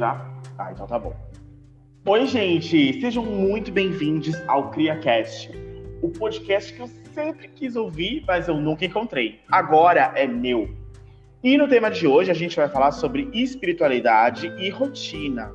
já? Ah, então tá bom. Oi, gente! Sejam muito bem-vindos ao CriaCast, o podcast que eu sempre quis ouvir, mas eu nunca encontrei. Agora é meu. E no tema de hoje a gente vai falar sobre espiritualidade e rotina.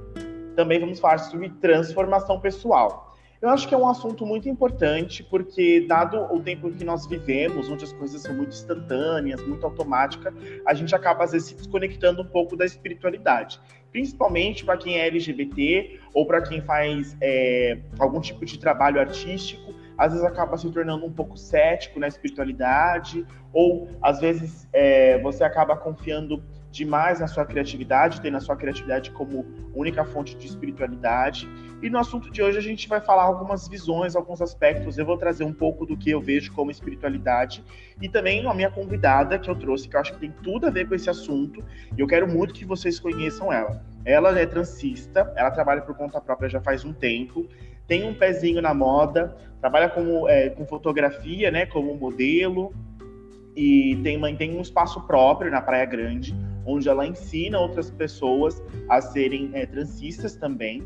Também vamos falar sobre transformação pessoal. Eu acho que é um assunto muito importante, porque, dado o tempo que nós vivemos, onde as coisas são muito instantâneas, muito automáticas, a gente acaba, às vezes, se desconectando um pouco da espiritualidade. Principalmente para quem é LGBT ou para quem faz é, algum tipo de trabalho artístico, às vezes acaba se tornando um pouco cético na espiritualidade, ou às vezes é, você acaba confiando demais na sua criatividade, tendo a sua criatividade como única fonte de espiritualidade. E no assunto de hoje a gente vai falar algumas visões, alguns aspectos. Eu vou trazer um pouco do que eu vejo como espiritualidade e também a minha convidada que eu trouxe, que eu acho que tem tudo a ver com esse assunto. E eu quero muito que vocês conheçam ela. Ela é transista, ela trabalha por conta própria já faz um tempo, tem um pezinho na moda, trabalha como, é, com fotografia, né, como modelo, e tem, tem um espaço próprio na Praia Grande, onde ela ensina outras pessoas a serem é, transistas também.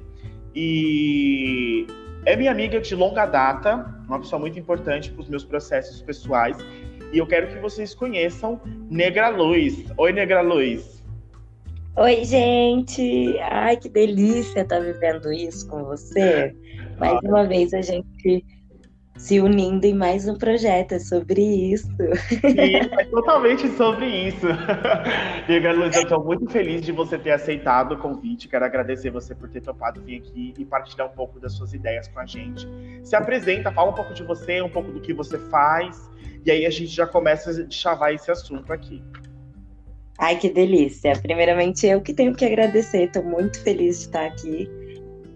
E é minha amiga de longa data, uma pessoa muito importante para os meus processos pessoais. E eu quero que vocês conheçam Negra Luz. Oi, Negra Luz. Oi, gente! Ai, que delícia estar vivendo isso com você. Mais uma vez a gente se unindo em mais um projeto. É sobre isso. Sim, é totalmente sobre isso. Diego Luiz, eu estou muito feliz de você ter aceitado o convite. Quero agradecer você por ter topado vir aqui e partilhar um pouco das suas ideias com a gente. Se apresenta, fala um pouco de você, um pouco do que você faz, e aí a gente já começa a chavar esse assunto aqui. Ai, que delícia! Primeiramente, eu que tenho que agradecer, estou muito feliz de estar aqui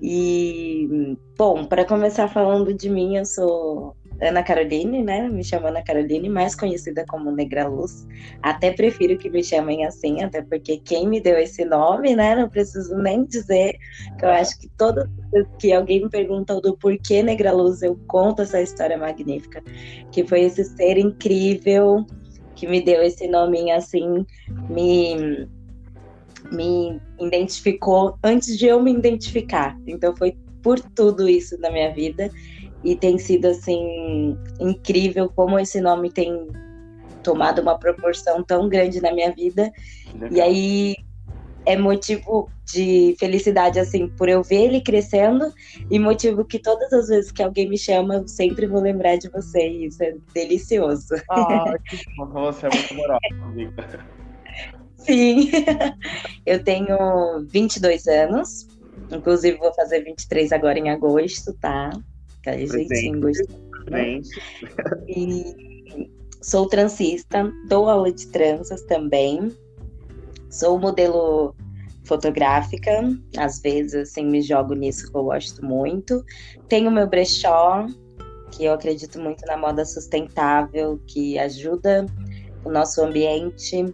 e, bom, para começar falando de mim, eu sou Ana Caroline, né? Me chamo Ana Caroline, mais conhecida como Negra Luz. Até prefiro que me chamem assim, até porque quem me deu esse nome, né? Não preciso nem dizer, que eu acho que vez que alguém me pergunta do porquê Negra Luz, eu conto essa história magnífica, que foi esse ser incrível que me deu esse nominho assim, me me identificou antes de eu me identificar. Então foi por tudo isso na minha vida e tem sido assim incrível como esse nome tem tomado uma proporção tão grande na minha vida. E aí é motivo de felicidade assim por eu ver ele crescendo e motivo que todas as vezes que alguém me chama eu sempre vou lembrar de você e isso é delicioso. Ah, que bom, você é muito moral, amiga. Sim. Eu tenho 22 anos. Inclusive, vou fazer 23 agora em agosto, tá? Aquele jeitinho gostoso. E sou transista, dou aula de tranças também. Sou modelo fotográfica, às vezes assim me jogo nisso que eu gosto muito. Tenho meu brechó, que eu acredito muito na moda sustentável, que ajuda o nosso ambiente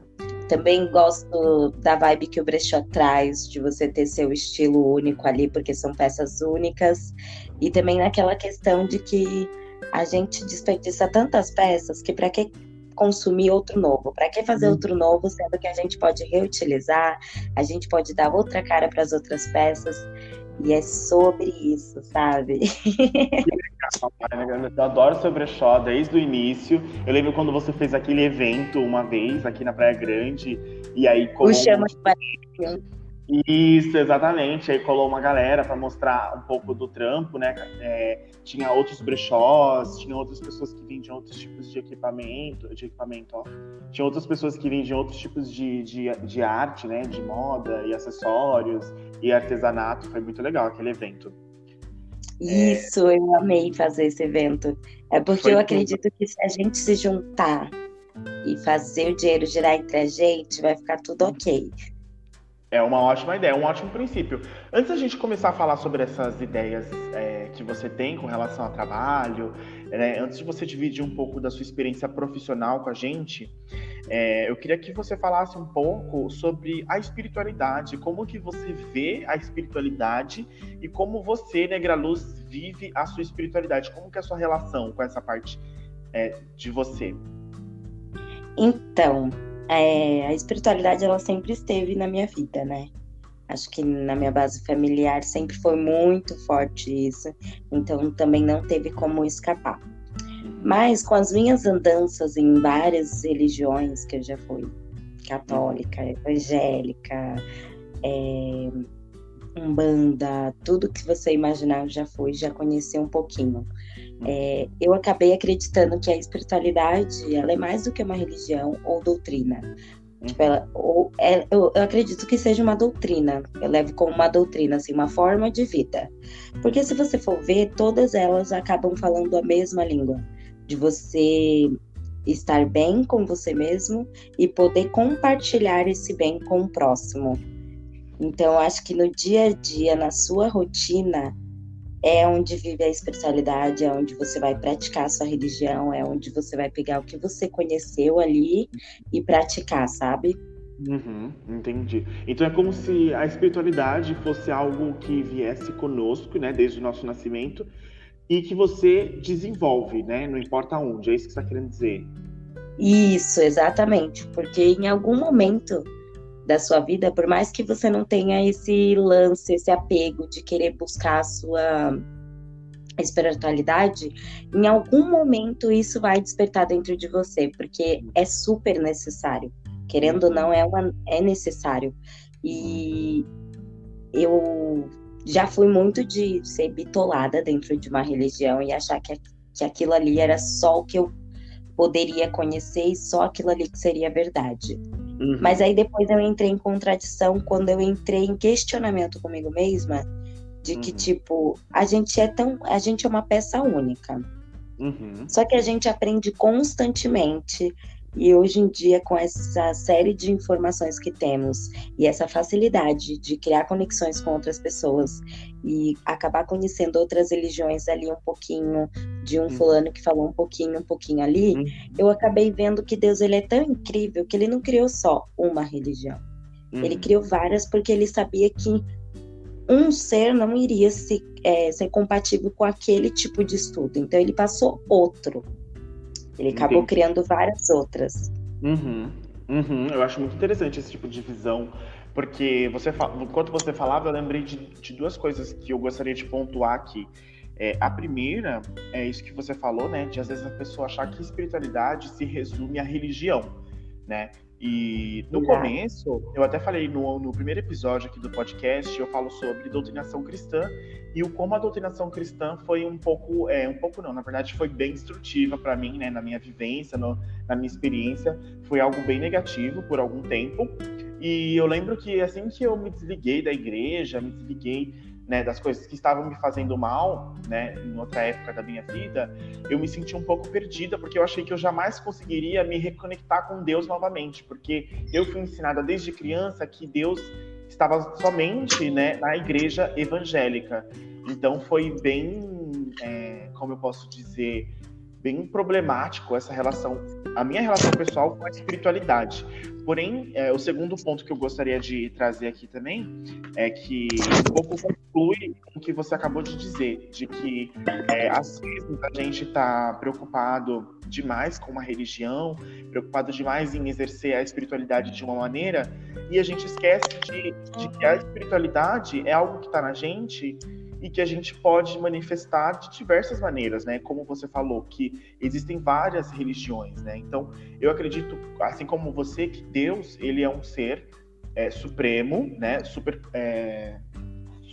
também gosto da vibe que o brechó traz, de você ter seu estilo único ali, porque são peças únicas. E também naquela questão de que a gente desperdiça tantas peças que para que consumir outro novo? Para que fazer uhum. outro novo, sendo que a gente pode reutilizar, a gente pode dar outra cara para as outras peças. E é sobre isso, sabe? Eu adoro seu brechó desde o início. Eu lembro quando você fez aquele evento uma vez aqui na Praia Grande. E aí como... O Chama de. Isso, exatamente. Aí colou uma galera para mostrar um pouco do trampo, né? É, tinha outros brechós, tinha outras pessoas que vendiam outros tipos de equipamento, de equipamento, ó. Tinha outras pessoas que vendiam outros tipos de, de, de arte, né? De moda e acessórios e artesanato. Foi muito legal aquele evento. Isso, é... eu amei fazer esse evento. É porque Foi eu acredito tudo. que se a gente se juntar e fazer o dinheiro girar entre a gente, vai ficar tudo ok. É uma ótima ideia, um ótimo princípio. Antes da gente começar a falar sobre essas ideias é, que você tem com relação ao trabalho, né, antes de você dividir um pouco da sua experiência profissional com a gente, é, eu queria que você falasse um pouco sobre a espiritualidade, como que você vê a espiritualidade e como você, Negra Luz, vive a sua espiritualidade, como que é a sua relação com essa parte é, de você? Então, é, a espiritualidade ela sempre esteve na minha vida, né? Acho que na minha base familiar sempre foi muito forte isso, então também não teve como escapar. Mas com as minhas andanças em várias religiões que eu já fui, católica, evangélica, é, umbanda, tudo que você imaginar eu já fui, já conheci um pouquinho. É, eu acabei acreditando que a espiritualidade ela é mais do que uma religião ou doutrina. Tipo, ela, ou, é, eu, eu, acredito que seja uma doutrina. Eu levo como uma doutrina, assim, uma forma de vida. Porque se você for ver, todas elas acabam falando a mesma língua. De você estar bem com você mesmo e poder compartilhar esse bem com o próximo. Então, acho que no dia a dia, na sua rotina, é onde vive a espiritualidade, é onde você vai praticar a sua religião, é onde você vai pegar o que você conheceu ali e praticar, sabe? Uhum, entendi. Então é como se a espiritualidade fosse algo que viesse conosco, né, desde o nosso nascimento, e que você desenvolve, né, não importa onde. É isso que você está querendo dizer? Isso, exatamente. Porque em algum momento da sua vida, por mais que você não tenha esse lance, esse apego de querer buscar a sua espiritualidade, em algum momento isso vai despertar dentro de você, porque é super necessário. Querendo ou não, é, uma, é necessário. E eu já fui muito de ser bitolada dentro de uma religião e achar que, que aquilo ali era só o que eu poderia conhecer e só aquilo ali que seria verdade. Uhum. Mas aí depois eu entrei em contradição quando eu entrei em questionamento comigo mesma de que, uhum. tipo, a gente é tão. A gente é uma peça única. Uhum. Só que a gente aprende constantemente e hoje em dia, com essa série de informações que temos e essa facilidade de criar conexões com outras pessoas e acabar conhecendo outras religiões ali um pouquinho, de um uhum. fulano que falou um pouquinho, um pouquinho ali, uhum. eu acabei vendo que Deus ele é tão incrível que ele não criou só uma religião. Uhum. Ele criou várias porque ele sabia que um ser não iria se, é, ser compatível com aquele tipo de estudo. Então ele passou outro. Ele acabou Entendi. criando várias outras. Uhum, uhum. Eu acho muito interessante esse tipo de visão, porque você enquanto você falava, eu lembrei de, de duas coisas que eu gostaria de pontuar aqui. É, a primeira é isso que você falou, né? De às vezes a pessoa achar que espiritualidade se resume à religião, né? E no começo, eu até falei no, no primeiro episódio aqui do podcast, eu falo sobre doutrinação cristã e o como a doutrinação cristã foi um pouco, é, um pouco não, na verdade foi bem destrutiva para mim, né, na minha vivência, no, na minha experiência, foi algo bem negativo por algum tempo. E eu lembro que assim que eu me desliguei da igreja, me desliguei né, das coisas que estavam me fazendo mal, né, em outra época da minha vida, eu me senti um pouco perdida, porque eu achei que eu jamais conseguiria me reconectar com Deus novamente, porque eu fui ensinada desde criança que Deus estava somente, né, na igreja evangélica. Então foi bem, é, como eu posso dizer, bem problemático essa relação, a minha relação pessoal com a espiritualidade. Porém, é, o segundo ponto que eu gostaria de trazer aqui também é que um pouco conclui o que você acabou de dizer, de que é, às vezes a gente está preocupado demais com uma religião, preocupado demais em exercer a espiritualidade de uma maneira, e a gente esquece de, de que a espiritualidade é algo que está na gente e que a gente pode manifestar de diversas maneiras, né? Como você falou, que existem várias religiões, né? Então, eu acredito, assim como você, que Deus, ele é um ser é, supremo, né? Super, é,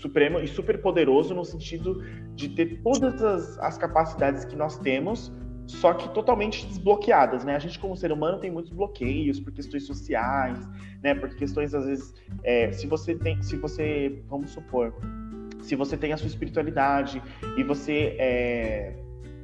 supremo e super poderoso no sentido de ter todas as, as capacidades que nós temos, só que totalmente desbloqueadas, né? A gente como ser humano tem muitos bloqueios por questões sociais, né? Por questões às vezes, é, se você tem, se você, vamos supor, se você tem a sua espiritualidade e você é,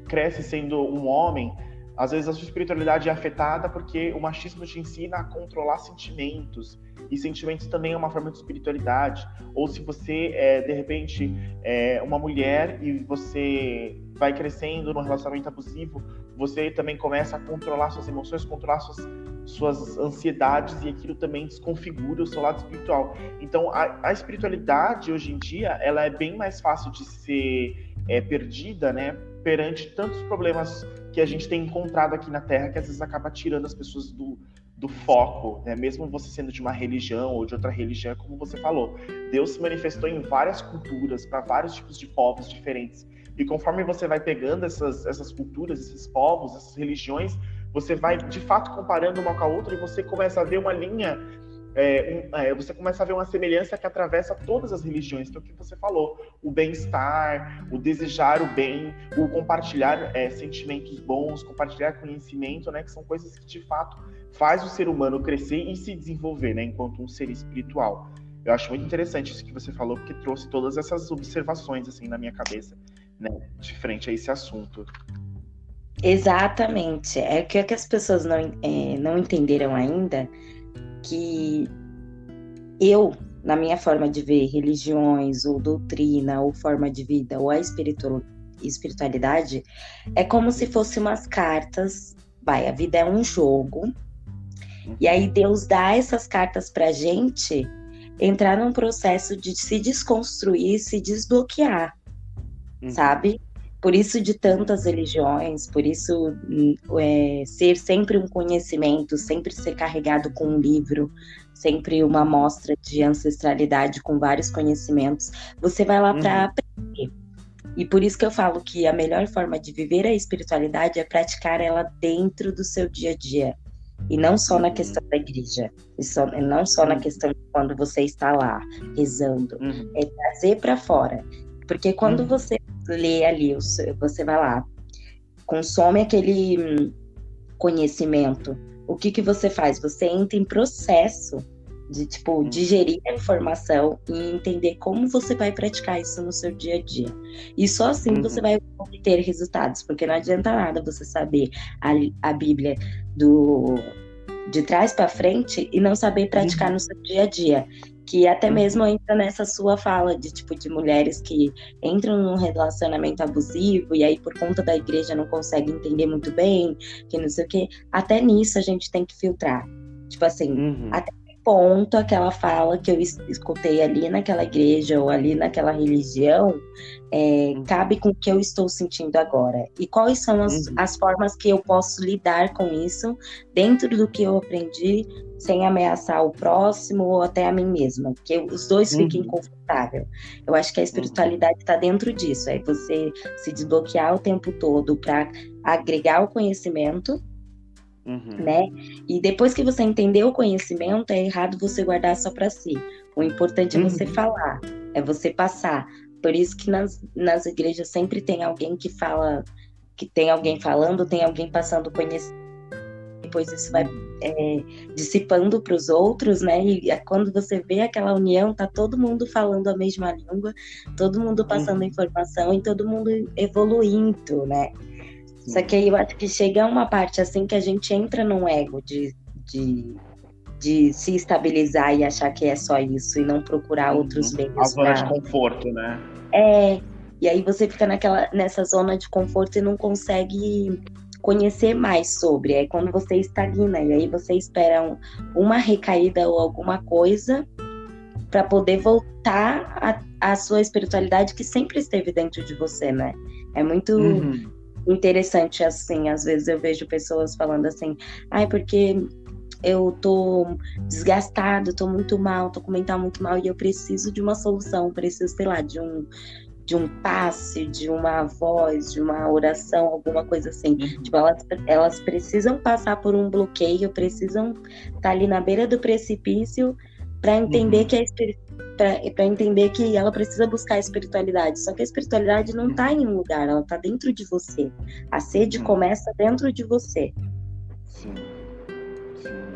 cresce sendo um homem, às vezes a sua espiritualidade é afetada porque o machismo te ensina a controlar sentimentos. E sentimentos também é uma forma de espiritualidade. Ou se você é, de repente, é uma mulher e você vai crescendo num relacionamento abusivo, você também começa a controlar suas emoções, controlar suas suas ansiedades e aquilo também desconfigura o seu lado espiritual. Então, a, a espiritualidade hoje em dia ela é bem mais fácil de ser é, perdida, né? Perante tantos problemas que a gente tem encontrado aqui na Terra, que às vezes acaba tirando as pessoas do, do foco, né? mesmo você sendo de uma religião ou de outra religião, como você falou. Deus se manifestou em várias culturas, para vários tipos de povos diferentes. E conforme você vai pegando essas, essas culturas, esses povos, essas religiões, você vai de fato comparando uma com a outra e você começa a ver uma linha é, um, é, você começa a ver uma semelhança que atravessa todas as religiões, é o que você falou, o bem-estar, o desejar o bem, o compartilhar é, sentimentos bons, compartilhar conhecimento, né, que são coisas que de fato faz o ser humano crescer e se desenvolver, né, enquanto um ser espiritual. Eu acho muito interessante isso que você falou, porque trouxe todas essas observações assim na minha cabeça, né, de frente a esse assunto. Exatamente. É o que as pessoas não, é, não entenderam ainda que eu, na minha forma de ver religiões, ou doutrina, ou forma de vida, ou a espiritualidade, é como se fossem umas cartas. Vai, a vida é um jogo. E aí Deus dá essas cartas pra gente entrar num processo de se desconstruir, se desbloquear, uhum. sabe? Por isso de tantas religiões, por isso é, ser sempre um conhecimento, sempre ser carregado com um livro, sempre uma amostra de ancestralidade com vários conhecimentos. Você vai lá uhum. para aprender. E por isso que eu falo que a melhor forma de viver a espiritualidade é praticar ela dentro do seu dia a dia. E não só na uhum. questão da igreja, e só, não só na questão de quando você está lá rezando, uhum. é trazer para fora. Porque quando uhum. você lê ali, você vai lá, consome aquele hum, conhecimento, o que que você faz? Você entra em processo de tipo hum. digerir a informação e entender como você vai praticar isso no seu dia a dia. E só assim uhum. você vai obter resultados, porque não adianta nada você saber a, a Bíblia do de trás para frente e não saber praticar uhum. no seu dia a dia que até uhum. mesmo entra nessa sua fala de tipo de mulheres que entram num relacionamento abusivo e aí por conta da igreja não conseguem entender muito bem, que não sei o que. Até nisso a gente tem que filtrar. Tipo assim, uhum. até ponto aquela fala que eu escutei ali naquela igreja ou ali naquela religião é, uhum. cabe com o que eu estou sentindo agora e quais são as, uhum. as formas que eu posso lidar com isso dentro do que eu aprendi sem ameaçar o próximo ou até a mim mesma, que os dois fiquem uhum. confortáveis. Eu acho que a espiritualidade está dentro disso, é você se desbloquear o tempo todo para agregar o conhecimento Uhum. Né? E depois que você entendeu o conhecimento, é errado você guardar só para si. O importante é você uhum. falar, é você passar. Por isso que nas, nas igrejas sempre tem alguém que fala, que tem alguém falando, tem alguém passando conhecimento. Depois isso vai é, dissipando para os outros, né? E é quando você vê aquela união, tá todo mundo falando a mesma língua, todo mundo passando uhum. informação e todo mundo evoluindo, né? Só que aí eu acho que chega uma parte assim que a gente entra num ego de, de, de se estabilizar e achar que é só isso e não procurar uhum. outros meios. A zona pra... de conforto, né? É. E aí você fica naquela, nessa zona de conforto e não consegue conhecer mais sobre. É quando você estagna. E aí você espera um, uma recaída ou alguma coisa para poder voltar à sua espiritualidade que sempre esteve dentro de você, né? É muito. Uhum interessante assim. Às vezes eu vejo pessoas falando assim, ai, porque eu tô desgastado, tô muito mal, tô com mental muito mal e eu preciso de uma solução, preciso, sei lá, de um de um passe, de uma voz, de uma oração, alguma coisa assim. Uhum. Tipo, elas, elas precisam passar por um bloqueio, precisam estar tá ali na beira do precipício para entender uhum. que a para entender que ela precisa buscar a espiritualidade. Só que a espiritualidade não está em um lugar, ela está dentro de você. A sede hum. começa dentro de você.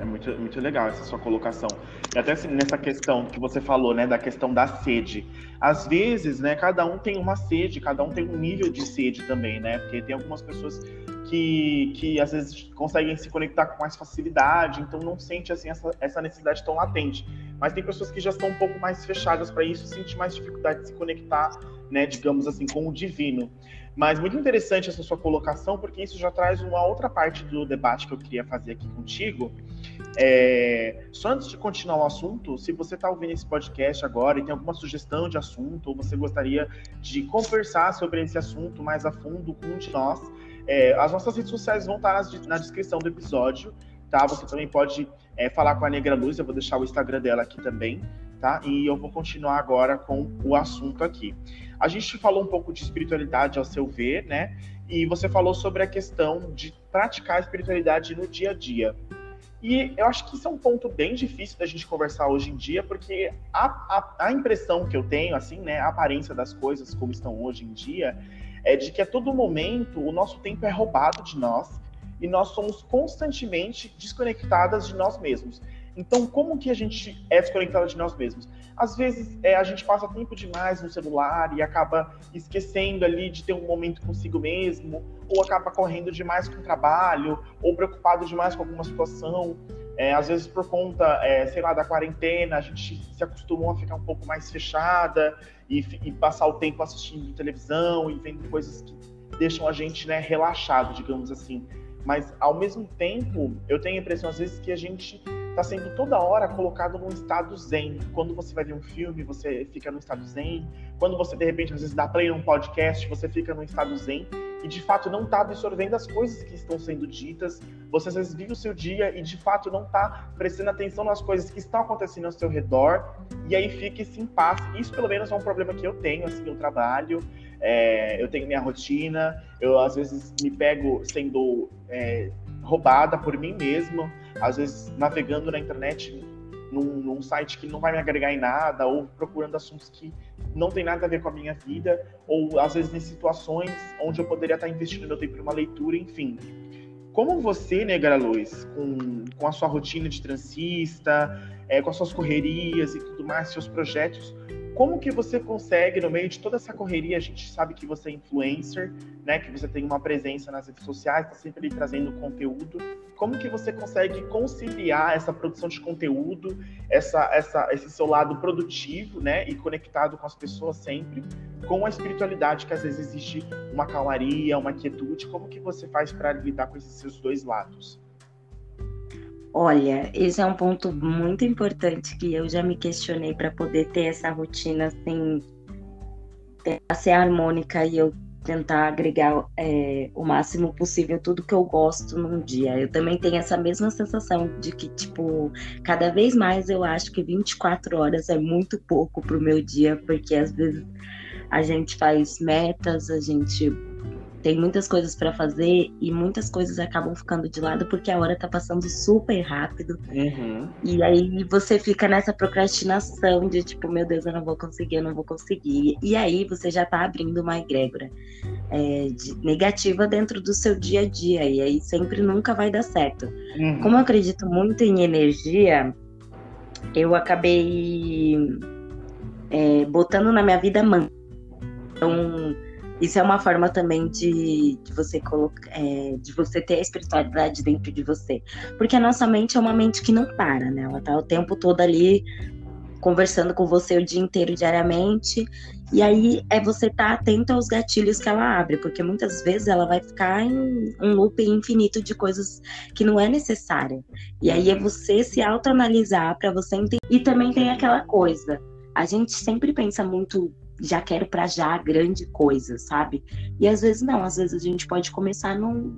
Muito, muito legal essa sua colocação. E até assim, nessa questão que você falou, né, da questão da sede. Às vezes, né, cada um tem uma sede, cada um tem um nível de sede também, né? Porque tem algumas pessoas que, que às vezes conseguem se conectar com mais facilidade, então não sente assim essa, essa necessidade tão latente. Mas tem pessoas que já estão um pouco mais fechadas para isso, sentem mais dificuldade de se conectar, né, digamos assim, com o divino. Mas muito interessante essa sua colocação, porque isso já traz uma outra parte do debate que eu queria fazer aqui contigo. É... Só antes de continuar o assunto, se você está ouvindo esse podcast agora e tem alguma sugestão de assunto, ou você gostaria de conversar sobre esse assunto mais a fundo com um de nós, é, as nossas redes sociais vão estar na descrição do episódio. tá? Você também pode é, falar com a Negra Luz, eu vou deixar o Instagram dela aqui também, tá? E eu vou continuar agora com o assunto aqui. A gente falou um pouco de espiritualidade ao seu ver, né? E você falou sobre a questão de praticar a espiritualidade no dia a dia. E eu acho que isso é um ponto bem difícil da gente conversar hoje em dia, porque a, a, a, impressão que eu tenho, assim, né, a aparência das coisas como estão hoje em dia, é de que a todo momento o nosso tempo é roubado de nós e nós somos constantemente desconectadas de nós mesmos. Então, como que a gente é desconectada de nós mesmos? Às vezes, é, a gente passa tempo demais no celular e acaba esquecendo ali de ter um momento consigo mesmo, ou acaba correndo demais com o trabalho, ou preocupado demais com alguma situação. É, às vezes, por conta, é, sei lá, da quarentena, a gente se acostumou a ficar um pouco mais fechada e, e passar o tempo assistindo televisão e vendo coisas que deixam a gente né, relaxado, digamos assim. Mas, ao mesmo tempo, eu tenho a impressão, às vezes, que a gente está sendo toda hora colocado num estado zen. Quando você vai ver um filme, você fica num estado zen. Quando você, de repente, às vezes dá play num podcast, você fica num estado zen e, de fato, não está absorvendo as coisas que estão sendo ditas. Você, às vezes, vive o seu dia e, de fato, não está prestando atenção nas coisas que estão acontecendo ao seu redor. E aí fica esse impasse. Isso, pelo menos, é um problema que eu tenho, assim, eu trabalho. É, eu tenho minha rotina, eu às vezes me pego sendo é, roubada por mim mesmo, às vezes navegando na internet num, num, site que não vai me agregar em nada, ou procurando assuntos que não tem nada a ver com a minha vida, ou às vezes em situações onde eu poderia estar investindo meu tempo em uma leitura, enfim. Como você, Negra Luz, com, com a sua rotina de transista, é, com as suas correrias e tudo mais, seus projetos, como que você consegue, no meio de toda essa correria, a gente sabe que você é influencer, né? Que você tem uma presença nas redes sociais, está sempre ali trazendo conteúdo. Como que você consegue conciliar essa produção de conteúdo, essa, essa, esse seu lado produtivo, né? E conectado com as pessoas sempre, com a espiritualidade, que às vezes existe uma calmaria, uma quietude. Como que você faz para lidar com esses seus dois lados? Olha, esse é um ponto muito importante que eu já me questionei para poder ter essa rotina assim, tentar ser harmônica e eu tentar agregar é, o máximo possível tudo que eu gosto num dia. Eu também tenho essa mesma sensação de que, tipo, cada vez mais eu acho que 24 horas é muito pouco pro meu dia, porque às vezes a gente faz metas, a gente tem muitas coisas para fazer e muitas coisas acabam ficando de lado porque a hora tá passando super rápido. Uhum. E aí você fica nessa procrastinação de tipo, meu Deus, eu não vou conseguir, eu não vou conseguir. E aí você já tá abrindo uma egrégora é, de, negativa dentro do seu dia a dia. E aí sempre nunca vai dar certo. Uhum. Como eu acredito muito em energia, eu acabei é, botando na minha vida man. Então, isso é uma forma também de, de você colocar, é, de você ter a espiritualidade dentro de você. Porque a nossa mente é uma mente que não para, né? Ela tá o tempo todo ali conversando com você o dia inteiro, diariamente. E aí é você estar tá atento aos gatilhos que ela abre, porque muitas vezes ela vai ficar em um loop infinito de coisas que não é necessária. E aí é você se autoanalisar para você entender. E também tem aquela coisa. A gente sempre pensa muito já quero para já grande coisa, sabe? E às vezes não, às vezes a gente pode começar num,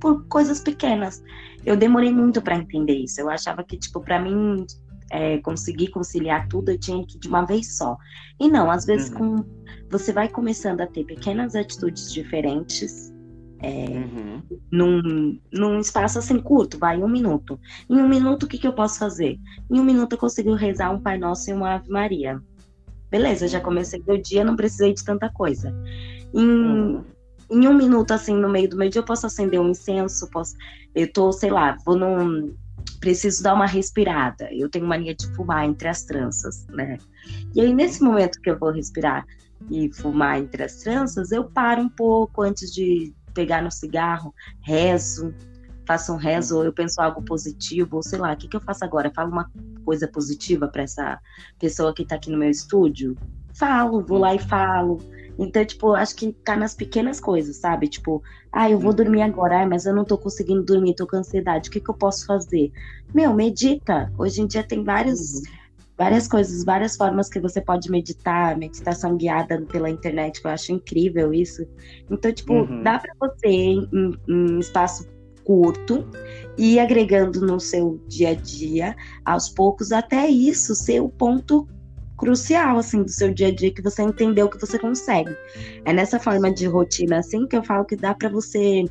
por coisas pequenas. Eu demorei muito para entender isso. Eu achava que, tipo, para mim é, conseguir conciliar tudo, eu tinha que de uma vez só. E não, às vezes uhum. com, você vai começando a ter pequenas atitudes diferentes. É, uhum. num, num espaço assim curto, vai um minuto. Em um minuto, o que, que eu posso fazer? Em um minuto eu consigo rezar um Pai Nosso e uma Ave Maria. Beleza, já comecei meu dia, não precisei de tanta coisa. Em, uhum. em um minuto, assim, no meio do meu dia, eu posso acender um incenso, posso. Eu tô, sei lá, vou num. Preciso dar uma respirada. Eu tenho mania de fumar entre as tranças, né? E aí, nesse momento que eu vou respirar e fumar entre as tranças, eu paro um pouco antes de pegar no cigarro, rezo, faço um rezo, ou eu penso algo positivo, ou sei lá, o que, que eu faço agora? Falo uma coisa positiva para essa pessoa que está aqui no meu estúdio? Falo, vou lá e falo. Então, tipo, acho que tá nas pequenas coisas, sabe? Tipo, ah, eu vou dormir agora, ah, mas eu não tô conseguindo dormir, tô com ansiedade, o que, que eu posso fazer? Meu, medita. Hoje em dia tem vários. Uhum. Várias coisas, várias formas que você pode meditar, meditação guiada pela internet, que eu acho incrível isso. Então, tipo, uhum. dá para você, em, em espaço curto e agregando no seu dia a dia, aos poucos, até isso ser o ponto crucial, assim, do seu dia a dia, que você entendeu que você consegue. É nessa forma de rotina, assim, que eu falo que dá para você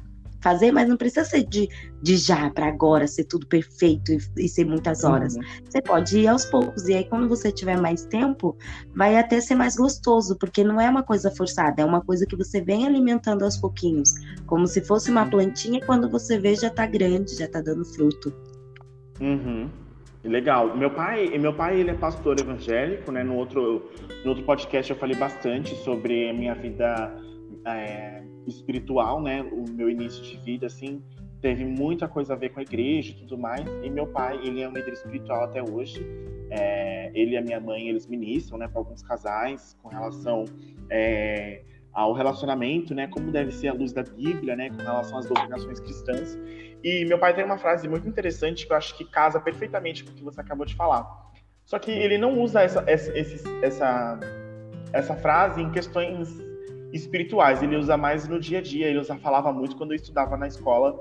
fazer, mas não precisa ser de, de já para agora, ser tudo perfeito e, e ser muitas horas. Uhum. Você pode ir aos poucos, e aí quando você tiver mais tempo, vai até ser mais gostoso, porque não é uma coisa forçada, é uma coisa que você vem alimentando aos pouquinhos, como se fosse uma plantinha e quando você vê já tá grande, já tá dando fruto. Uhum. Legal. Meu pai, meu pai ele é pastor evangélico, né? No outro, no outro podcast eu falei bastante sobre a minha vida é, espiritual, né? O meu início de vida, assim, teve muita coisa a ver com a igreja e tudo mais. E meu pai, ele é um líder espiritual até hoje. É, ele e a minha mãe, eles ministram, né, para alguns casais com relação é, ao relacionamento, né, como deve ser a luz da Bíblia, né, com relação às doutrinações cristãs. E meu pai tem uma frase muito interessante que eu acho que casa perfeitamente com o que você acabou de falar. Só que ele não usa essa, essa, essa, essa frase em questões espirituais, ele usa mais no dia a dia. Ele usa, falava muito quando eu estudava na escola,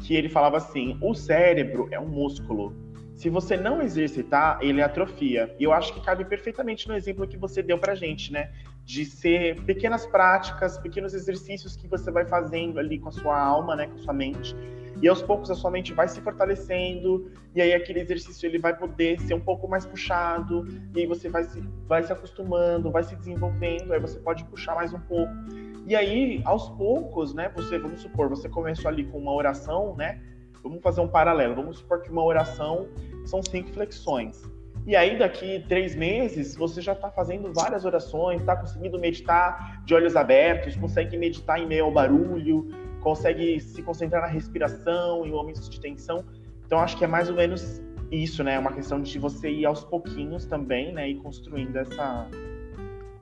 que ele falava assim: o cérebro é um músculo. Se você não exercitar, ele atrofia. E eu acho que cabe perfeitamente no exemplo que você deu pra gente, né? De ser pequenas práticas, pequenos exercícios que você vai fazendo ali com a sua alma, né? Com a sua mente e aos poucos a sua mente vai se fortalecendo, e aí aquele exercício ele vai poder ser um pouco mais puxado, e aí você vai se, vai se acostumando, vai se desenvolvendo, aí você pode puxar mais um pouco. E aí, aos poucos, né, você, vamos supor, você começou ali com uma oração, né, vamos fazer um paralelo, vamos supor que uma oração são cinco flexões. E aí, daqui três meses, você já está fazendo várias orações, está conseguindo meditar de olhos abertos, consegue meditar em meio ao barulho, consegue se concentrar na respiração, em momentos de tensão. Então, acho que é mais ou menos isso, né? É uma questão de você ir aos pouquinhos também, né? E construindo essa,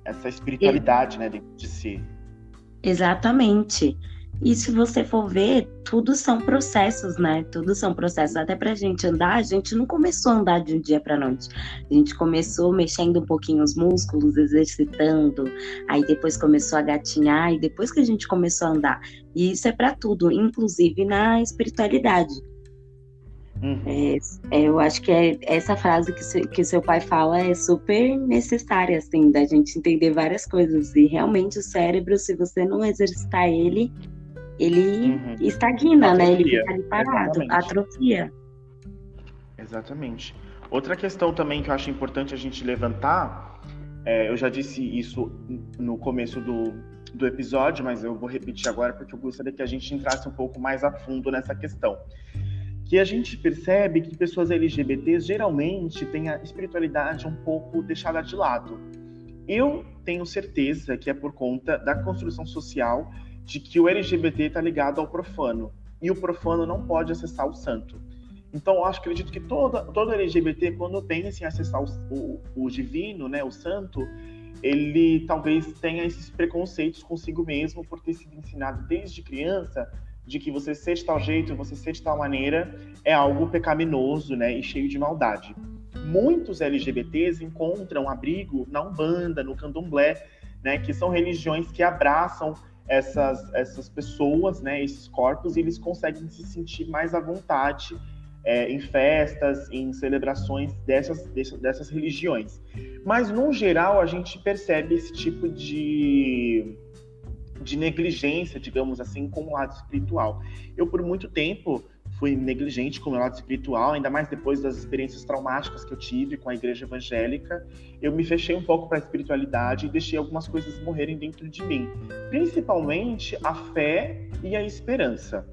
essa espiritualidade, né? Dentro de si. Exatamente. E se você for ver, tudo são processos, né? Tudo são processos. Até pra gente andar, a gente não começou a andar de um dia pra noite. A gente começou mexendo um pouquinho os músculos, exercitando, aí depois começou a gatinhar, e depois que a gente começou a andar. E isso é para tudo, inclusive na espiritualidade. Uhum. É, é, eu acho que é, essa frase que, se, que seu pai fala é super necessária, assim, da gente entender várias coisas. E realmente o cérebro, se você não exercitar ele, ele uhum. estagna, atrofia. né? Ele fica ali parado, Exatamente. atrofia. Exatamente. Outra questão também que eu acho importante a gente levantar, é, eu já disse isso no começo do, do episódio, mas eu vou repetir agora porque eu gostaria que a gente entrasse um pouco mais a fundo nessa questão. Que a gente percebe que pessoas LGBTs geralmente têm a espiritualidade um pouco deixada de lado. Eu tenho certeza que é por conta da construção social de que o LGBT está ligado ao profano e o profano não pode acessar o santo. Então, eu acho, acredito que toda, todo LGBT, quando pensa em acessar o, o, o, divino, né, o santo, ele talvez tenha esses preconceitos consigo mesmo por ter sido ensinado desde criança de que você ser de tal jeito, você ser de tal maneira é algo pecaminoso, né, e cheio de maldade. Muitos LGBTs encontram abrigo na Umbanda, no Candomblé, né, que são religiões que abraçam essas, essas pessoas, né, esses corpos, e eles conseguem se sentir mais à vontade é, em festas, em celebrações dessas, dessas, dessas religiões. Mas, no geral, a gente percebe esse tipo de, de negligência, digamos assim, com o lado espiritual. Eu, por muito tempo, fui negligente com o meu lado espiritual, ainda mais depois das experiências traumáticas que eu tive com a igreja evangélica. Eu me fechei um pouco para a espiritualidade e deixei algumas coisas morrerem dentro de mim, principalmente a fé e a esperança.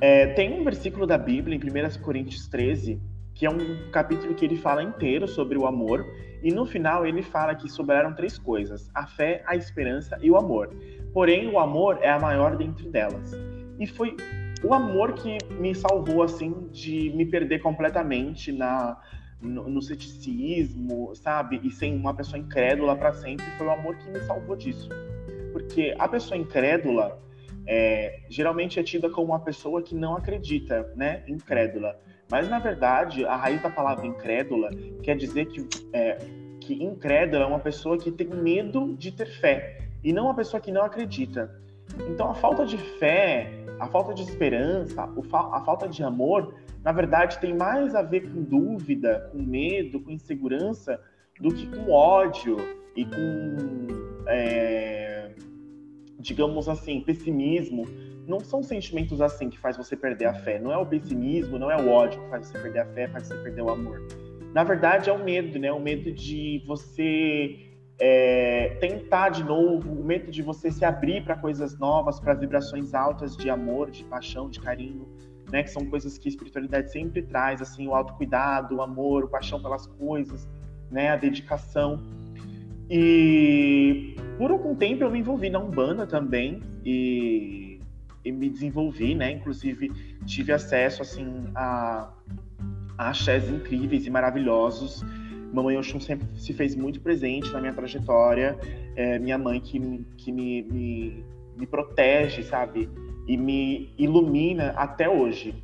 É, tem um versículo da Bíblia, em 1 Coríntios 13, que é um capítulo que ele fala inteiro sobre o amor, e no final ele fala que sobraram três coisas: a fé, a esperança e o amor. Porém, o amor é a maior dentre delas. E foi o amor que me salvou, assim, de me perder completamente na, no, no ceticismo, sabe? E ser uma pessoa incrédula para sempre, foi o amor que me salvou disso. Porque a pessoa incrédula é, geralmente é tida como uma pessoa que não acredita, né? Incrédula. Mas, na verdade, a raiz da palavra incrédula quer dizer que, é, que incrédula é uma pessoa que tem medo de ter fé e não uma pessoa que não acredita. Então a falta de fé, a falta de esperança, a falta de amor, na verdade tem mais a ver com dúvida, com medo, com insegurança, do que com ódio e com, é, digamos assim, pessimismo. Não são sentimentos assim que faz você perder a fé. Não é o pessimismo, não é o ódio que faz você perder a fé, faz você perder o amor. Na verdade, é o medo, né? O medo de você é, tentar de novo, o medo de você se abrir para coisas novas, para vibrações altas de amor, de paixão, de carinho, né? Que são coisas que a espiritualidade sempre traz, assim, o autocuidado, o amor, o paixão pelas coisas, né? A dedicação. E por algum tempo eu me envolvi na Umbanda também e, e me desenvolvi, né? Inclusive tive acesso, assim, a, a incríveis e maravilhosos Mamãe Oxum sempre se fez muito presente na minha trajetória. É, minha mãe que, que me, me, me protege, sabe? E me ilumina até hoje.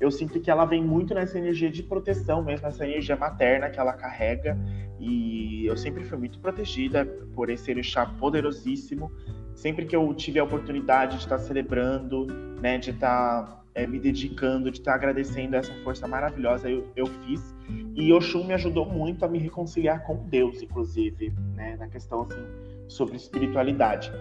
Eu sinto que ela vem muito nessa energia de proteção mesmo, nessa energia materna que ela carrega. E eu sempre fui muito protegida por esse orixá poderosíssimo. Sempre que eu tive a oportunidade de estar celebrando, né, de estar é, me dedicando, de estar agradecendo essa força maravilhosa, eu, eu fiz. E Oxum me ajudou muito a me reconciliar com Deus, inclusive, né, na questão assim, sobre espiritualidade.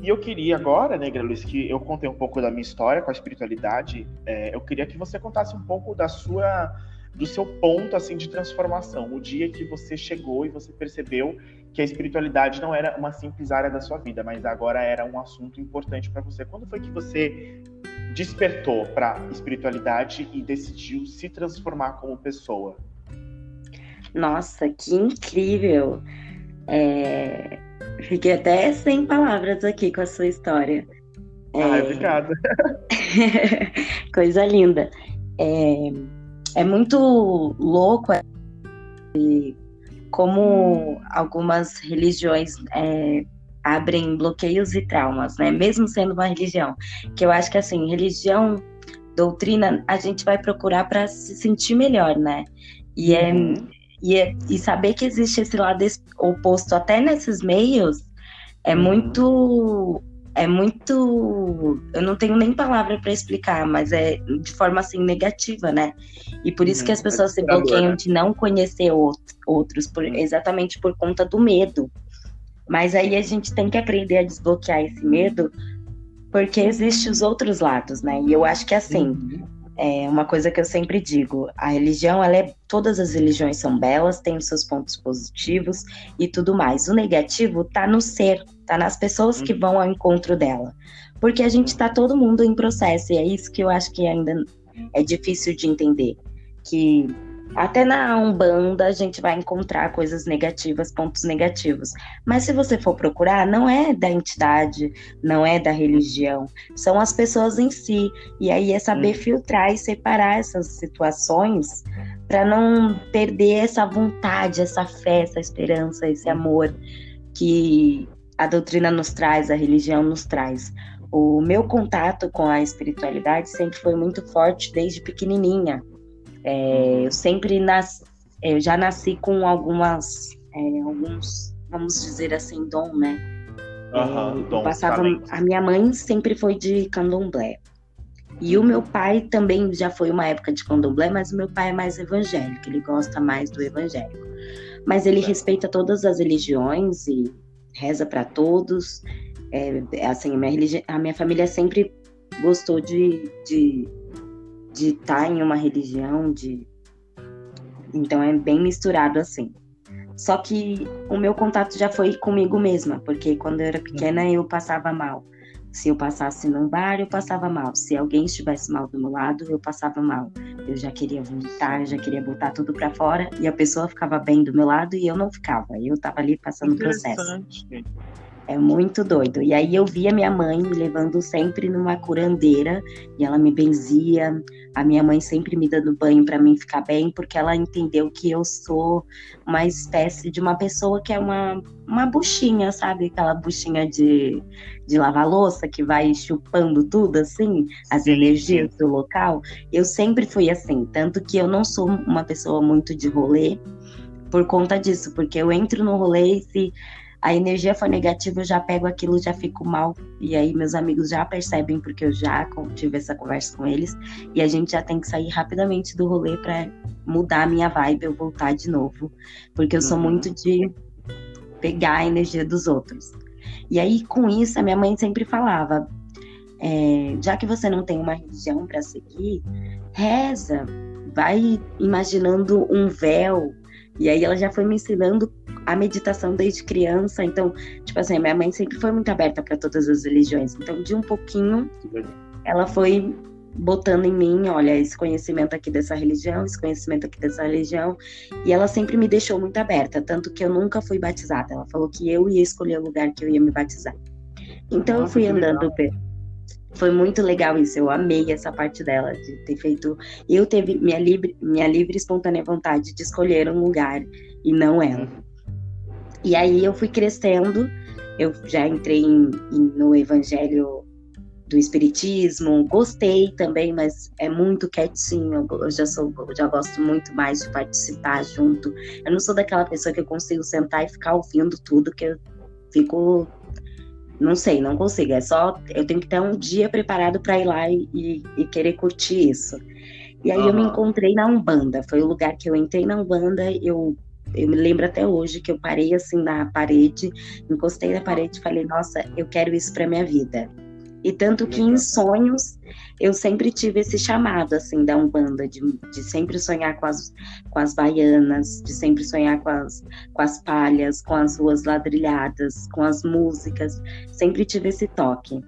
E eu queria agora, né, Luiz, que eu contei um pouco da minha história com a espiritualidade, é, eu queria que você contasse um pouco da sua do seu ponto assim de transformação, o dia que você chegou e você percebeu que a espiritualidade não era uma simples área da sua vida, mas agora era um assunto importante para você. Quando foi que você despertou para espiritualidade e decidiu se transformar como pessoa? Nossa, que incrível! É... Fiquei até sem palavras aqui com a sua história. Ah, é... obrigada. Coisa linda. É... é muito louco é, como algumas religiões é, abrem bloqueios e traumas, né? Mesmo sendo uma religião. Que eu acho que assim, religião, doutrina, a gente vai procurar para se sentir melhor, né? E é, uhum. e é e saber que existe esse lado oposto até nesses meios é uhum. muito é muito eu não tenho nem palavra para explicar, mas é de forma assim negativa, né? E por isso uhum. que as pessoas é se bloqueiam né? de não conhecer outros, por, uhum. exatamente por conta do medo. Mas aí a gente tem que aprender a desbloquear esse medo, porque existem os outros lados, né? E eu acho que assim, uhum. é uma coisa que eu sempre digo, a religião, ela é, todas as religiões são belas, têm os seus pontos positivos e tudo mais. O negativo tá no ser, tá nas pessoas que vão ao encontro dela. Porque a gente tá todo mundo em processo, e é isso que eu acho que ainda é difícil de entender. Que até na Umbanda a gente vai encontrar coisas negativas, pontos negativos. Mas se você for procurar, não é da entidade, não é da religião, são as pessoas em si. E aí é saber hum. filtrar e separar essas situações para não perder essa vontade, essa fé, essa esperança, esse amor que a doutrina nos traz, a religião nos traz. O meu contato com a espiritualidade sempre foi muito forte desde pequenininha. É, eu sempre nasci, eu já nasci com algumas, é, alguns, vamos dizer assim, dom, né? Uhum, dom, passava, a minha mãe sempre foi de candomblé. E o meu pai também já foi uma época de candomblé, mas o meu pai é mais evangélico, ele gosta mais do evangélico. Mas ele é. respeita todas as religiões e reza para todos. É, assim, a minha, a minha família sempre gostou de, de de estar tá em uma religião, de então é bem misturado assim. Só que o meu contato já foi comigo mesma, porque quando eu era pequena eu passava mal. Se eu passasse num bar, eu passava mal. Se alguém estivesse mal do meu lado, eu passava mal. Eu já queria vomitar, já queria botar tudo para fora e a pessoa ficava bem do meu lado e eu não ficava. Eu tava ali passando o processo. É muito doido. E aí eu via minha mãe me levando sempre numa curandeira e ela me benzia. A minha mãe sempre me dando banho para mim ficar bem, porque ela entendeu que eu sou uma espécie de uma pessoa que é uma, uma buchinha, sabe? Aquela buchinha de, de lavar louça que vai chupando tudo assim, as energias do local. Eu sempre fui assim, tanto que eu não sou uma pessoa muito de rolê por conta disso, porque eu entro no rolê e se a energia for negativa, eu já pego aquilo, já fico mal. E aí meus amigos já percebem, porque eu já tive essa conversa com eles. E a gente já tem que sair rapidamente do rolê para mudar a minha vibe, eu voltar de novo. Porque eu sou uhum. muito de pegar a energia dos outros. E aí, com isso, a minha mãe sempre falava: é, já que você não tem uma religião para seguir, reza, vai imaginando um véu. E aí ela já foi me ensinando a meditação desde criança. Então, tipo assim, minha mãe sempre foi muito aberta para todas as religiões. Então, de um pouquinho, ela foi botando em mim, olha, esse conhecimento aqui dessa religião, esse conhecimento aqui dessa religião, e ela sempre me deixou muito aberta, tanto que eu nunca fui batizada. Ela falou que eu ia escolher o lugar que eu ia me batizar. Então Nossa, eu fui andando, foi muito legal isso, eu amei essa parte dela, de ter feito. Eu teve minha livre, minha livre espontânea vontade de escolher um lugar e não ela. E aí eu fui crescendo, eu já entrei em, em, no evangelho do espiritismo, gostei também, mas é muito quietinho, eu já sou, eu já gosto muito mais de participar junto. Eu não sou daquela pessoa que eu consigo sentar e ficar ouvindo tudo, que eu fico não sei, não consigo. É só eu tenho que ter um dia preparado para ir lá e, e, querer curtir isso. E aí uhum. eu me encontrei na Umbanda. Foi o lugar que eu entrei na Umbanda. Eu eu me lembro até hoje que eu parei assim na parede, encostei na parede e falei: Nossa, eu quero isso para minha vida. E tanto que em sonhos eu sempre tive esse chamado, assim, da Umbanda, de, de sempre sonhar com as, com as baianas, de sempre sonhar com as, com as palhas, com as ruas ladrilhadas, com as músicas. Sempre tive esse toque.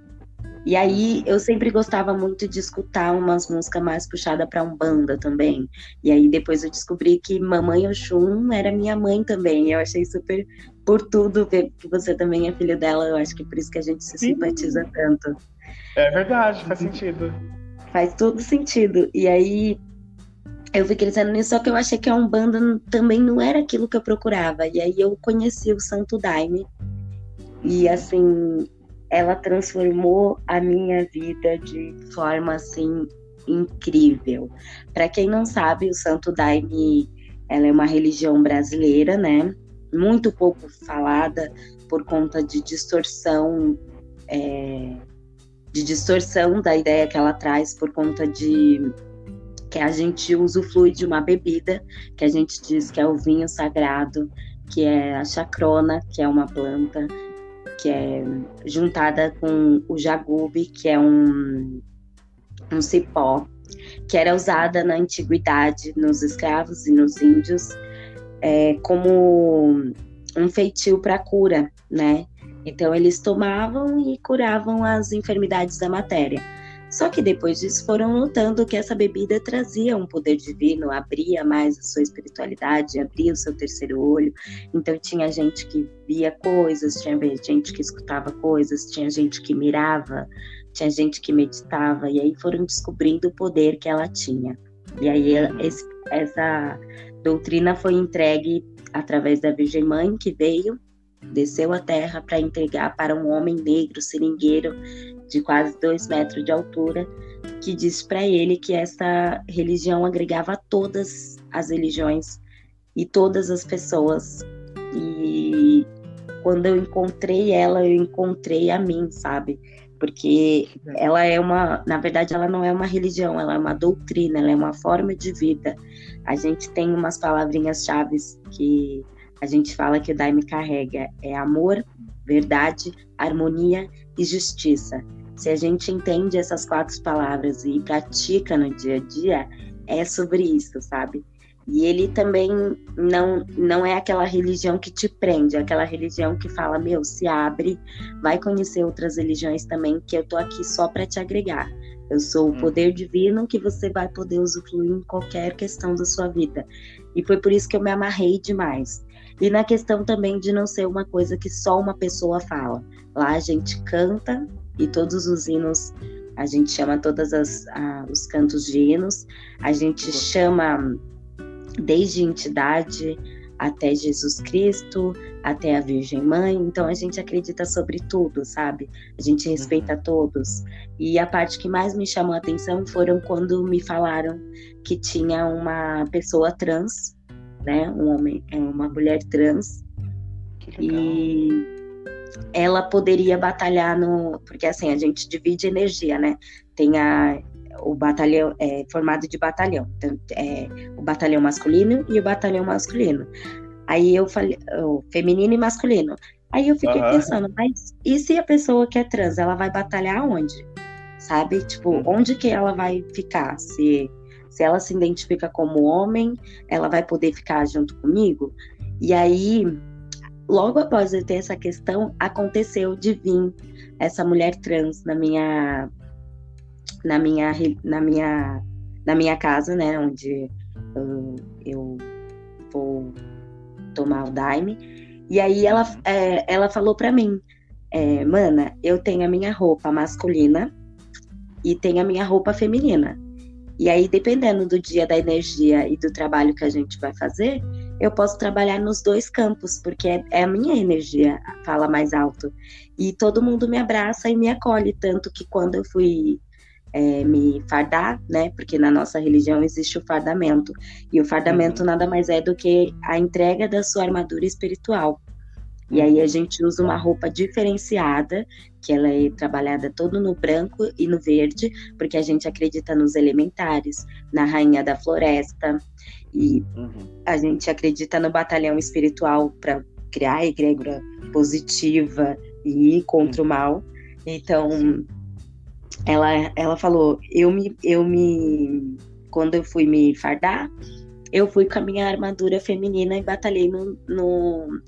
E aí eu sempre gostava muito de escutar umas músicas mais puxadas para umbanda também. E aí depois eu descobri que Mamãe Oxum era minha mãe também. Eu achei super por tudo ver que você também é filho dela. Eu acho que é por isso que a gente se Sim. simpatiza tanto. É verdade, faz sentido. Faz todo sentido. E aí eu fui crescendo nisso, só que eu achei que a Umbanda também não era aquilo que eu procurava. E aí eu conheci o Santo Daime. E assim, ela transformou a minha vida de forma assim incrível. Para quem não sabe, o Santo Daime, ela é uma religião brasileira, né? Muito pouco falada por conta de distorção, é, de distorção da ideia que ela traz por conta de que a gente usufrui de uma bebida que a gente diz que é o vinho sagrado, que é a chacrona, que é uma planta que é juntada com o jagube, que é um, um cipó, que era usada na antiguidade nos escravos e nos índios é, como um feitio para cura, né? Então eles tomavam e curavam as enfermidades da matéria. Só que depois disso foram notando que essa bebida trazia um poder divino, abria mais a sua espiritualidade, abria o seu terceiro olho. Então tinha gente que via coisas, tinha gente que escutava coisas, tinha gente que mirava, tinha gente que meditava, e aí foram descobrindo o poder que ela tinha. E aí esse, essa doutrina foi entregue através da Virgem Mãe, que veio, desceu à terra para entregar para um homem negro, seringueiro, de quase dois metros de altura, que disse para ele que essa religião agregava todas as religiões e todas as pessoas. E quando eu encontrei ela, eu encontrei a mim, sabe? Porque ela é uma, na verdade, ela não é uma religião, ela é uma doutrina, ela é uma forma de vida. A gente tem umas palavrinhas chaves que a gente fala que o Daime carrega, é amor, verdade, harmonia e justiça. Se a gente entende essas quatro palavras e pratica no dia a dia, é sobre isso, sabe? E ele também não, não é aquela religião que te prende, é aquela religião que fala, meu, se abre, vai conhecer outras religiões também, que eu tô aqui só para te agregar. Eu sou o hum. poder divino que você vai poder usufruir em qualquer questão da sua vida. E foi por isso que eu me amarrei demais. E na questão também de não ser uma coisa que só uma pessoa fala. Lá a gente canta e todos os hinos, a gente chama todos os cantos de hinos, a gente chama desde entidade até Jesus Cristo, até a Virgem Mãe, então a gente acredita sobre tudo, sabe? A gente respeita uhum. todos. E a parte que mais me chamou a atenção foram quando me falaram que tinha uma pessoa trans, né, um homem, uma mulher trans E ela poderia batalhar no. Porque assim, a gente divide energia, né? Tem a, o batalhão é formado de batalhão. Então, é, o batalhão masculino e o batalhão masculino. Aí eu falei, o feminino e masculino. Aí eu fiquei uhum. pensando, mas e se a pessoa que é trans, ela vai batalhar onde? Sabe? Tipo, uhum. onde que ela vai ficar? Se, se ela se identifica como homem, ela vai poder ficar junto comigo? E aí, logo após eu ter essa questão, aconteceu de vir essa mulher trans na minha na minha na minha na minha casa, né, onde eu, eu vou tomar o Daime. E aí ela, é, ela falou para mim, é, mana, eu tenho a minha roupa masculina e tenho a minha roupa feminina. E aí, dependendo do dia, da energia e do trabalho que a gente vai fazer, eu posso trabalhar nos dois campos, porque é, é a minha energia fala mais alto. E todo mundo me abraça e me acolhe, tanto que quando eu fui é, me fardar, né? Porque na nossa religião existe o fardamento. E o fardamento uhum. nada mais é do que a entrega da sua armadura espiritual. E aí a gente usa uma roupa diferenciada, que ela é trabalhada todo no branco e no verde, porque a gente acredita nos elementares, na rainha da floresta, e uhum. a gente acredita no batalhão espiritual para criar a egrégora positiva e ir contra o mal. Então, ela, ela falou, eu me, eu me, quando eu fui me fardar, eu fui com a minha armadura feminina e batalhei no, no,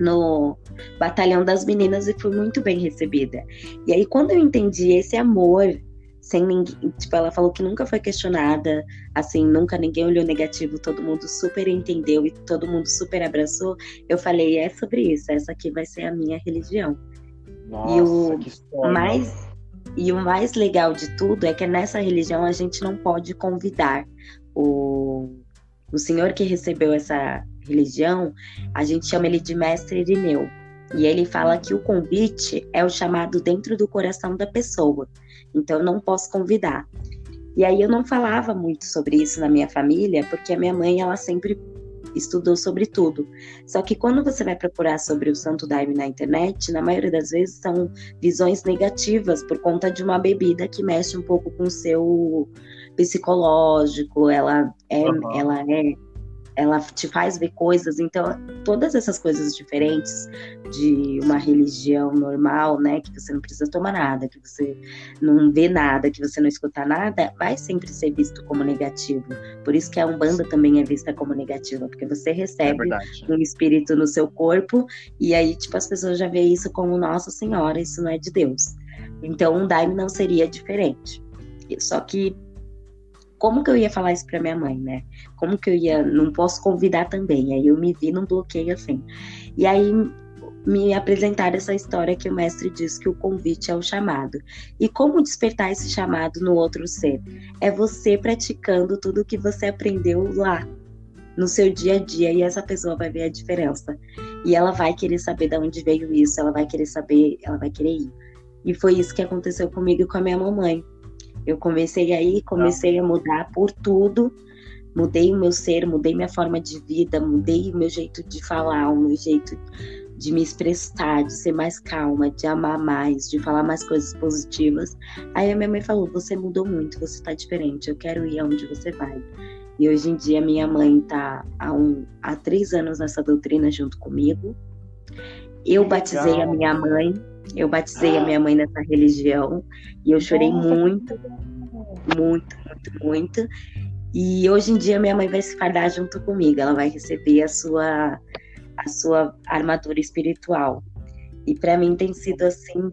no batalhão das meninas e fui muito bem recebida. E aí, quando eu entendi esse amor, sem ninguém, tipo, ela falou que nunca foi questionada, assim, nunca ninguém olhou negativo, todo mundo super entendeu e todo mundo super abraçou. Eu falei, é sobre isso, essa aqui vai ser a minha religião. Nossa, e o que história. mais e o mais legal de tudo é que nessa religião a gente não pode convidar o, o senhor que recebeu essa religião, a gente chama ele de mestre Irineu. E ele fala que o convite é o chamado dentro do coração da pessoa. Então não posso convidar. E aí eu não falava muito sobre isso na minha família, porque a minha mãe ela sempre estudou sobre tudo. Só que quando você vai procurar sobre o Santo Daime na internet, na maioria das vezes são visões negativas por conta de uma bebida que mexe um pouco com o seu psicológico, ela é, uhum. ela é ela te faz ver coisas, então todas essas coisas diferentes de uma religião normal, né, que você não precisa tomar nada, que você não vê nada, que você não escuta nada, vai sempre ser visto como negativo. Por isso que a Umbanda também é vista como negativa, porque você recebe é um espírito no seu corpo e aí tipo as pessoas já veem isso como Nossa Senhora, isso não é de Deus. Então um daime não seria diferente. Só que como que eu ia falar isso para minha mãe, né? Como que eu ia, não posso convidar também. Aí eu me vi num bloqueio assim. E aí me apresentar essa história que o mestre diz que o convite é o chamado. E como despertar esse chamado no outro ser? É você praticando tudo que você aprendeu lá, no seu dia a dia, e essa pessoa vai ver a diferença. E ela vai querer saber de onde veio isso, ela vai querer saber, ela vai querer ir. E foi isso que aconteceu comigo e com a minha mamãe. Eu comecei aí, comecei a mudar por tudo. Mudei o meu ser, mudei minha forma de vida, mudei o meu jeito de falar, o meu jeito de me expressar, de ser mais calma, de amar mais, de falar mais coisas positivas. Aí a minha mãe falou: Você mudou muito, você tá diferente, eu quero ir aonde você vai. E hoje em dia minha mãe tá há, um, há três anos nessa doutrina junto comigo. Eu batizei a minha mãe eu batizei a minha mãe nessa religião e eu chorei muito, muito, muito, muito. E hoje em dia minha mãe vai se fardar junto comigo, ela vai receber a sua a sua armadura espiritual. E para mim tem sido assim,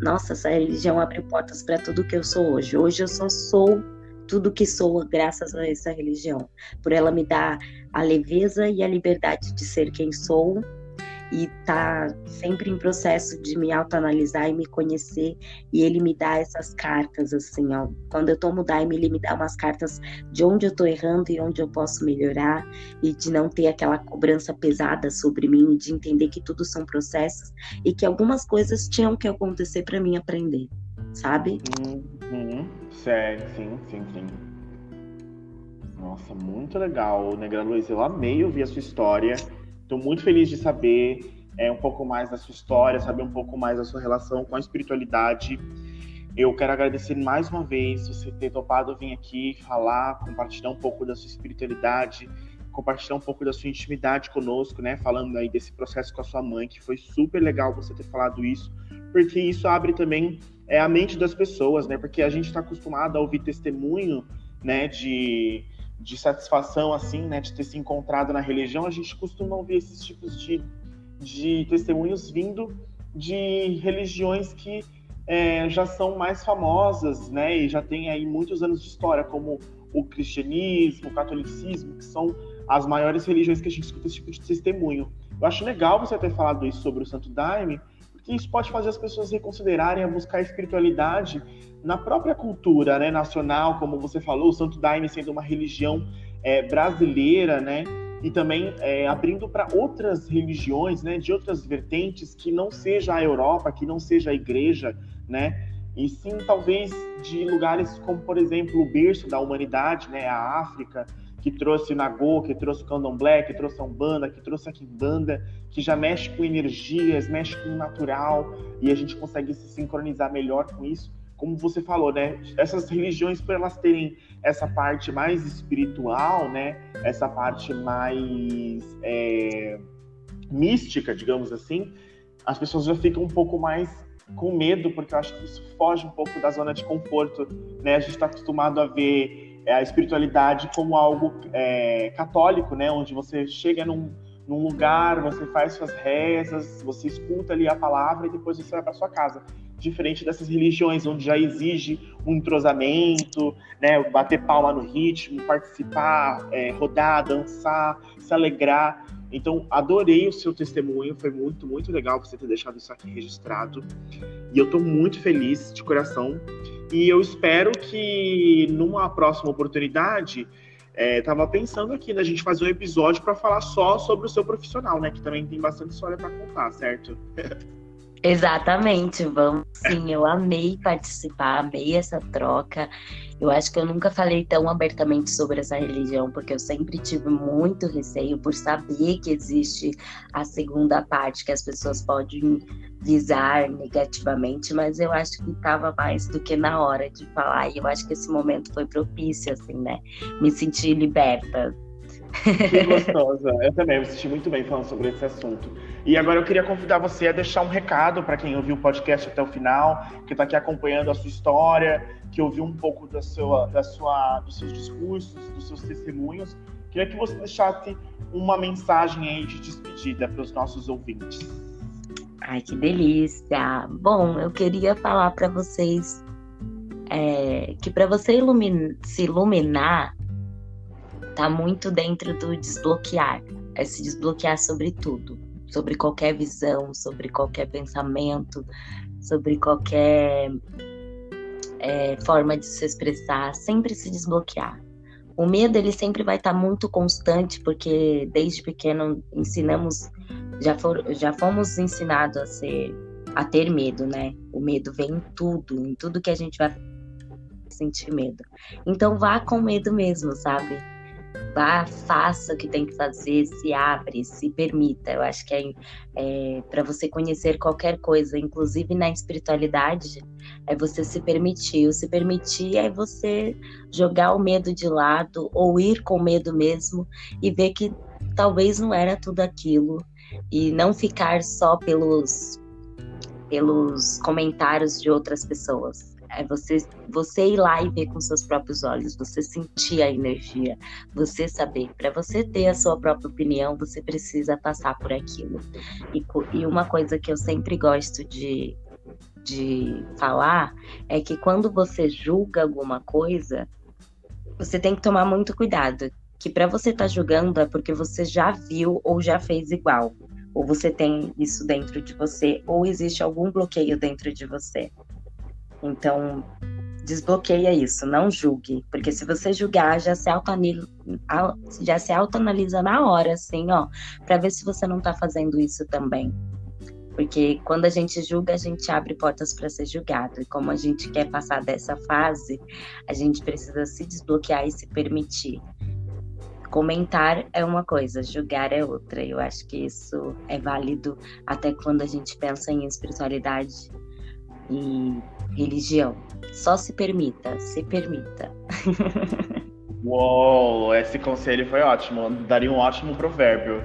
nossa, essa religião abre portas para tudo que eu sou hoje. Hoje eu só sou tudo que sou graças a essa religião, por ela me dar a leveza e a liberdade de ser quem sou e tá sempre em processo de me autoanalisar e me conhecer e ele me dá essas cartas assim, ó. Quando eu tomo Daime, ele me dá umas cartas de onde eu tô errando e onde eu posso melhorar e de não ter aquela cobrança pesada sobre mim, de entender que tudo são processos e que algumas coisas tinham que acontecer para mim aprender, sabe? Uhum. Sério, sim, sim, sim. Nossa, muito legal, Negra Luiz. Eu amei ouvir a sua história. Estou muito feliz de saber é, um pouco mais da sua história, saber um pouco mais da sua relação com a espiritualidade. Eu quero agradecer mais uma vez você ter topado vir aqui falar, compartilhar um pouco da sua espiritualidade, compartilhar um pouco da sua intimidade conosco, né? Falando aí desse processo com a sua mãe, que foi super legal você ter falado isso, porque isso abre também é, a mente das pessoas, né? Porque a gente está acostumado a ouvir testemunho, né? De, de satisfação, assim, né? De ter se encontrado na religião, a gente costuma ouvir esses tipos de, de testemunhos vindo de religiões que é, já são mais famosas, né? E já tem aí muitos anos de história, como o cristianismo, o catolicismo, que são as maiores religiões que a gente escuta esse tipo de testemunho. Eu acho legal você ter falado isso sobre o Santo Daime, porque isso pode fazer as pessoas reconsiderarem a buscar espiritualidade na própria cultura né, nacional, como você falou, o Santo Daime sendo uma religião é, brasileira, né? E também é, abrindo para outras religiões, né, de outras vertentes que não seja a Europa, que não seja a igreja, né? E sim, talvez, de lugares como, por exemplo, o berço da humanidade, né, a África, que trouxe o Nagô, que trouxe o Candomblé, que trouxe a Umbanda, que trouxe a Kimbanda, que já mexe com energias, mexe com o natural, e a gente consegue se sincronizar melhor com isso. Como você falou, né? Essas religiões, por elas terem essa parte mais espiritual, né? Essa parte mais é, mística, digamos assim, as pessoas já ficam um pouco mais com medo, porque eu acho que isso foge um pouco da zona de conforto, né? A gente está acostumado a ver a espiritualidade como algo é, católico, né? Onde você chega num, num lugar, você faz suas rezas, você escuta ali a palavra e depois você vai para sua casa. Diferente dessas religiões onde já exige um entrosamento, né? Bater palma no ritmo, participar, é, rodar, dançar, se alegrar. Então, adorei o seu testemunho, foi muito, muito legal você ter deixado isso aqui registrado. E eu estou muito feliz de coração. E eu espero que numa próxima oportunidade, estava é, pensando aqui da gente fazer um episódio para falar só sobre o seu profissional, né? Que também tem bastante história para contar, certo? Exatamente, vamos sim. Eu amei participar, amei essa troca. Eu acho que eu nunca falei tão abertamente sobre essa religião, porque eu sempre tive muito receio por saber que existe a segunda parte que as pessoas podem visar negativamente, mas eu acho que estava mais do que na hora de falar. E eu acho que esse momento foi propício, assim, né? Me senti liberta que gostosa. Eu também me senti muito bem falando sobre esse assunto. E agora eu queria convidar você a deixar um recado para quem ouviu o podcast até o final, que está aqui acompanhando a sua história, que ouviu um pouco da sua, da sua, dos seus discursos, dos seus testemunhos. Queria que você deixasse uma mensagem aí de despedida para os nossos ouvintes. Ai, que delícia! Bom, eu queria falar para vocês é, que para você se iluminar, tá muito dentro do desbloquear, é se desbloquear sobre tudo, sobre qualquer visão, sobre qualquer pensamento, sobre qualquer é, forma de se expressar, sempre se desbloquear. O medo ele sempre vai estar tá muito constante, porque desde pequeno ensinamos, já, for, já fomos ensinados a ser, a ter medo, né? O medo vem em tudo, em tudo que a gente vai sentir medo. Então vá com medo mesmo, sabe? Vá, faça o que tem que fazer, se abre, se permita. Eu acho que é, é para você conhecer qualquer coisa, inclusive na espiritualidade, é você se permitir. O se permitir é você jogar o medo de lado ou ir com medo mesmo e ver que talvez não era tudo aquilo e não ficar só pelos pelos comentários de outras pessoas. É você, você ir lá e ver com seus próprios olhos, você sentir a energia, você saber. Para você ter a sua própria opinião, você precisa passar por aquilo. E, e uma coisa que eu sempre gosto de, de falar é que quando você julga alguma coisa, você tem que tomar muito cuidado. Que para você estar tá julgando é porque você já viu ou já fez igual. Ou você tem isso dentro de você, ou existe algum bloqueio dentro de você. Então, desbloqueia isso, não julgue, porque se você julgar, já se autoanalisa, já se autoanalisa na hora, assim, ó, para ver se você não tá fazendo isso também. Porque quando a gente julga, a gente abre portas para ser julgado. E como a gente quer passar dessa fase, a gente precisa se desbloquear e se permitir. comentar é uma coisa, julgar é outra. Eu acho que isso é válido até quando a gente pensa em espiritualidade e religião. Só se permita, se permita. Uou, esse conselho foi ótimo. Daria um ótimo provérbio.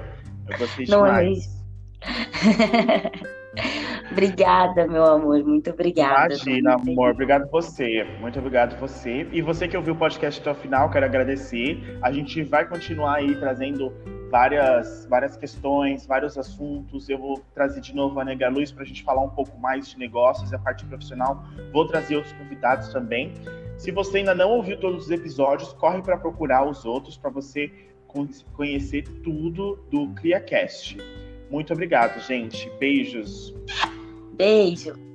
Eu gostei Não demais. é isso? obrigada, meu amor. Muito obrigada. Imagina, amor. Obrigado você. Muito obrigado você. E você que ouviu o podcast até o final, quero agradecer. A gente vai continuar aí trazendo várias, várias questões, vários assuntos. Eu vou trazer de novo a Nega Luz para a gente falar um pouco mais de negócios e a parte profissional. Vou trazer outros convidados também. Se você ainda não ouviu todos os episódios, corre para procurar os outros para você conhecer tudo do CriaCast. Muito obrigado, gente. Beijos. Beijo.